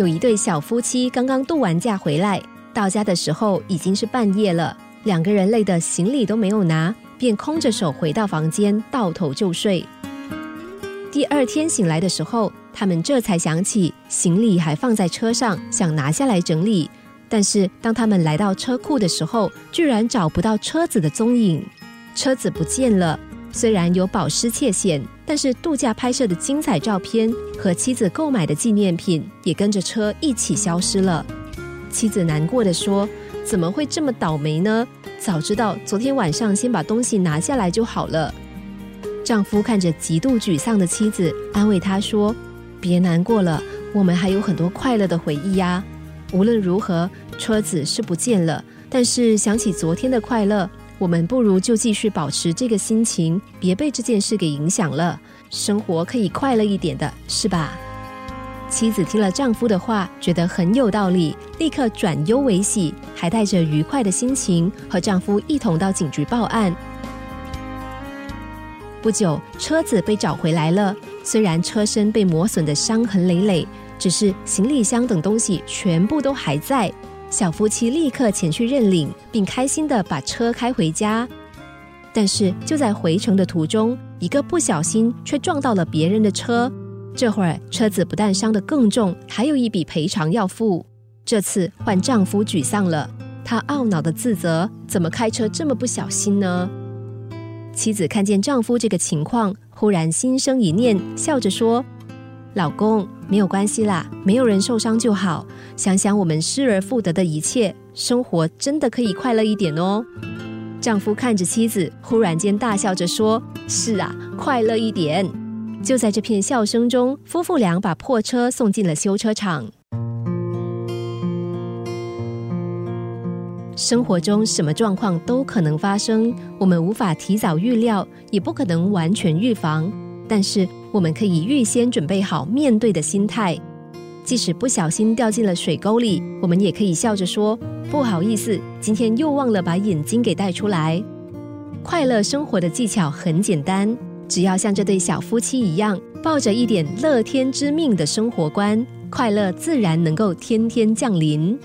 有一对小夫妻刚刚度完假回来，到家的时候已经是半夜了。两个人累得行李都没有拿，便空着手回到房间，倒头就睡。第二天醒来的时候，他们这才想起行李还放在车上，想拿下来整理。但是当他们来到车库的时候，居然找不到车子的踪影，车子不见了。虽然有保失窃险，但是度假拍摄的精彩照片和妻子购买的纪念品也跟着车一起消失了。妻子难过的说：“怎么会这么倒霉呢？早知道昨天晚上先把东西拿下来就好了。”丈夫看着极度沮丧的妻子，安慰她说：“别难过了，我们还有很多快乐的回忆呀。无论如何，车子是不见了，但是想起昨天的快乐。”我们不如就继续保持这个心情，别被这件事给影响了。生活可以快乐一点的，是吧？妻子听了丈夫的话，觉得很有道理，立刻转忧为喜，还带着愉快的心情和丈夫一同到警局报案。不久，车子被找回来了，虽然车身被磨损的伤痕累累，只是行李箱等东西全部都还在。小夫妻立刻前去认领，并开心的把车开回家。但是就在回程的途中，一个不小心却撞到了别人的车。这会儿车子不但伤得更重，还有一笔赔偿要付。这次换丈夫沮丧了，他懊恼的自责：怎么开车这么不小心呢？妻子看见丈夫这个情况，忽然心生一念，笑着说。老公，没有关系啦，没有人受伤就好。想想我们失而复得的一切，生活真的可以快乐一点哦。丈夫看着妻子，忽然间大笑着说：“是啊，快乐一点。”就在这片笑声中，夫妇俩把破车送进了修车厂。生活中什么状况都可能发生，我们无法提早预料，也不可能完全预防，但是。我们可以预先准备好面对的心态，即使不小心掉进了水沟里，我们也可以笑着说：“不好意思，今天又忘了把眼睛给带出来。”快乐生活的技巧很简单，只要像这对小夫妻一样，抱着一点乐天知命的生活观，快乐自然能够天天降临。